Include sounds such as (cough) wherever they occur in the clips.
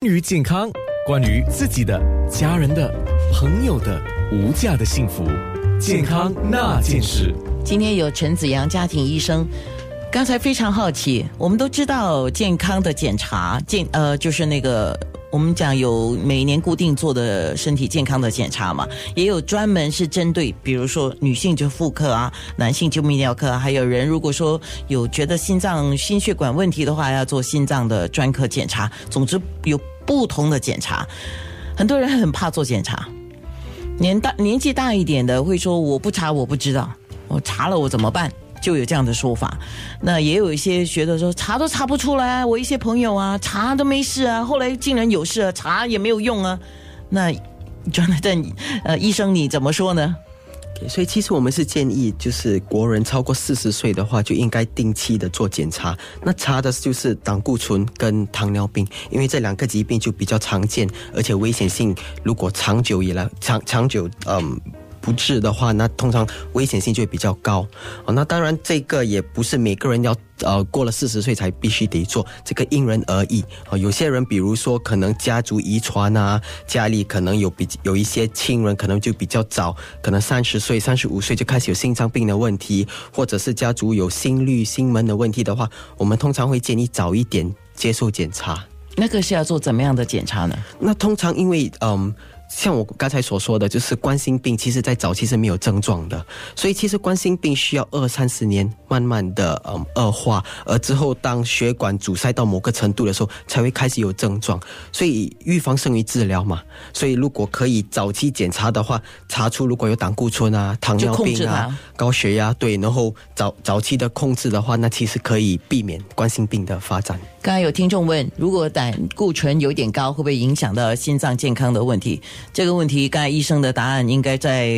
关于健康，关于自己的、家人的、朋友的无价的幸福，健康那件事。今天有陈子阳家庭医生。刚才非常好奇，我们都知道健康的检查，健呃就是那个我们讲有每年固定做的身体健康的检查嘛，也有专门是针对，比如说女性就妇科啊，男性就泌尿科，还有人如果说有觉得心脏心血管问题的话，要做心脏的专科检查。总之有不同的检查，很多人很怕做检查，年大年纪大一点的会说我不查我不知道，我查了我怎么办？就有这样的说法，那也有一些学者说查都查不出来，我一些朋友啊查都没事啊，后来竟然有事啊，查也没有用啊。那 Jonathan，呃，医生你怎么说呢？所以其实我们是建议，就是国人超过四十岁的话，就应该定期的做检查。那查的就是胆固醇跟糖尿病，因为这两个疾病就比较常见，而且危险性如果长久以来长长久，嗯。不治的话，那通常危险性就会比较高。哦，那当然这个也不是每个人要呃过了四十岁才必须得做，这个因人而异。哦，有些人比如说可能家族遗传啊，家里可能有比有一些亲人可能就比较早，可能三十岁、三十五岁就开始有心脏病的问题，或者是家族有心律、心门的问题的话，我们通常会建议早一点接受检查。那个是要做怎么样的检查呢？那通常因为嗯。像我刚才所说的，就是冠心病，其实在早期是没有症状的，所以其实冠心病需要二三十年慢慢的嗯恶化，而之后当血管阻塞到某个程度的时候，才会开始有症状。所以预防胜于治疗嘛。所以如果可以早期检查的话，查出如果有胆固醇啊、糖尿病啊、高血压，对，然后早早期的控制的话，那其实可以避免冠心病的发展。刚才有听众问，如果胆固醇有点高，会不会影响到心脏健康的问题？这个问题，刚才医生的答案应该在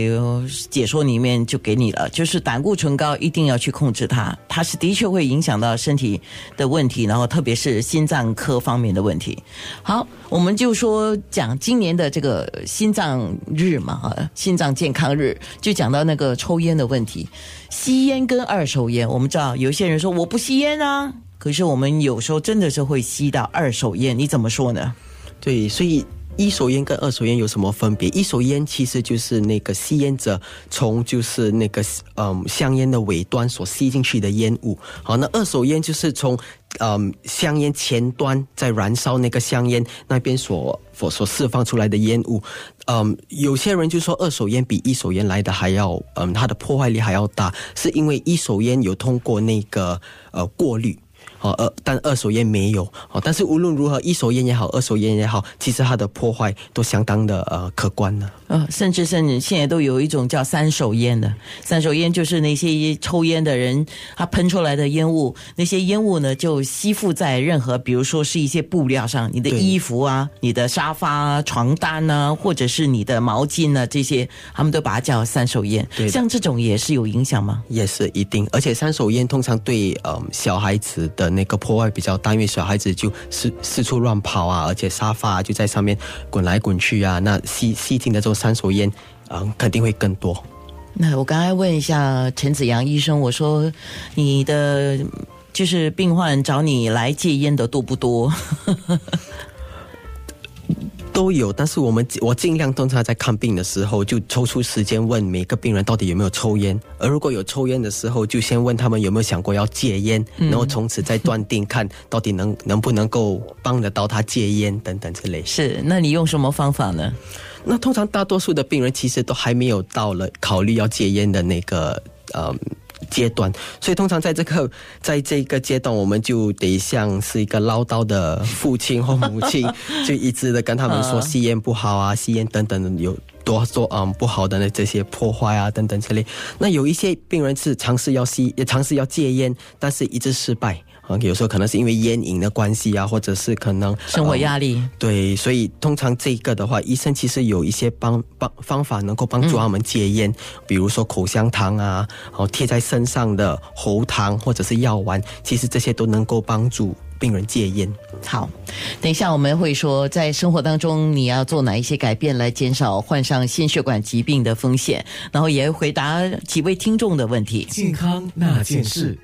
解说里面就给你了，就是胆固醇高一定要去控制它，它是的确会影响到身体的问题，然后特别是心脏科方面的问题。好，我们就说讲今年的这个心脏日嘛，心脏健康日，就讲到那个抽烟的问题，吸烟跟二手烟，我们知道有些人说我不吸烟啊。可是我们有时候真的是会吸到二手烟，你怎么说呢？对，所以一手烟跟二手烟有什么分别？一手烟其实就是那个吸烟者从就是那个嗯香烟的尾端所吸进去的烟雾。好，那二手烟就是从嗯香烟前端在燃烧那个香烟那边所所所释放出来的烟雾。嗯，有些人就说二手烟比一手烟来的还要嗯它的破坏力还要大，是因为一手烟有通过那个呃过滤。哦，二但二手烟没有哦，但是无论如何，一手烟也好，二手烟也好，其实它的破坏都相当的呃可观的。呃，甚至甚至现在都有一种叫三手烟的，三手烟就是那些抽烟的人他喷出来的烟雾，那些烟雾呢就吸附在任何，比如说是一些布料上，你的衣服啊、你的沙发、啊床单啊，或者是你的毛巾啊这些，他们都把它叫三手烟。对，像这种也是有影响吗？也是一定，而且三手烟通常对呃小孩子的那个破坏比较大，因为小孩子就四四处乱跑啊，而且沙发就在上面滚来滚去啊，那吸吸进的这种。三手烟，嗯，肯定会更多。那我刚才问一下陈子阳医生，我说你的就是病患找你来戒烟的多不多？(laughs) 都有，但是我们我尽量通常在看病的时候就抽出时间问每个病人到底有没有抽烟，而如果有抽烟的时候，就先问他们有没有想过要戒烟，然后从此再断定看到底能能不能够帮得到他戒烟等等之类。是，那你用什么方法呢？那通常大多数的病人其实都还没有到了考虑要戒烟的那个呃阶段，所以通常在这个 (laughs) 在这个阶段，我们就得像是一个唠叨的父亲或母亲，(laughs) 就一直的跟他们说吸烟不好啊，吸烟等等有多多嗯不好的那这些破坏啊等等之类。那有一些病人是尝试要吸，也尝试要戒烟，但是一直失败。有时候可能是因为烟瘾的关系啊，或者是可能生活压力。对，所以通常这个的话，医生其实有一些帮帮方法能够帮助他们戒烟，比如说口香糖啊，然后贴在身上的喉糖或者是药丸，其实这些都能够帮助病人戒烟。好，等一下我们会说，在生活当中你要做哪一些改变来减少患上心血管疾病的风险，然后也回答几位听众的问题。健康那件事。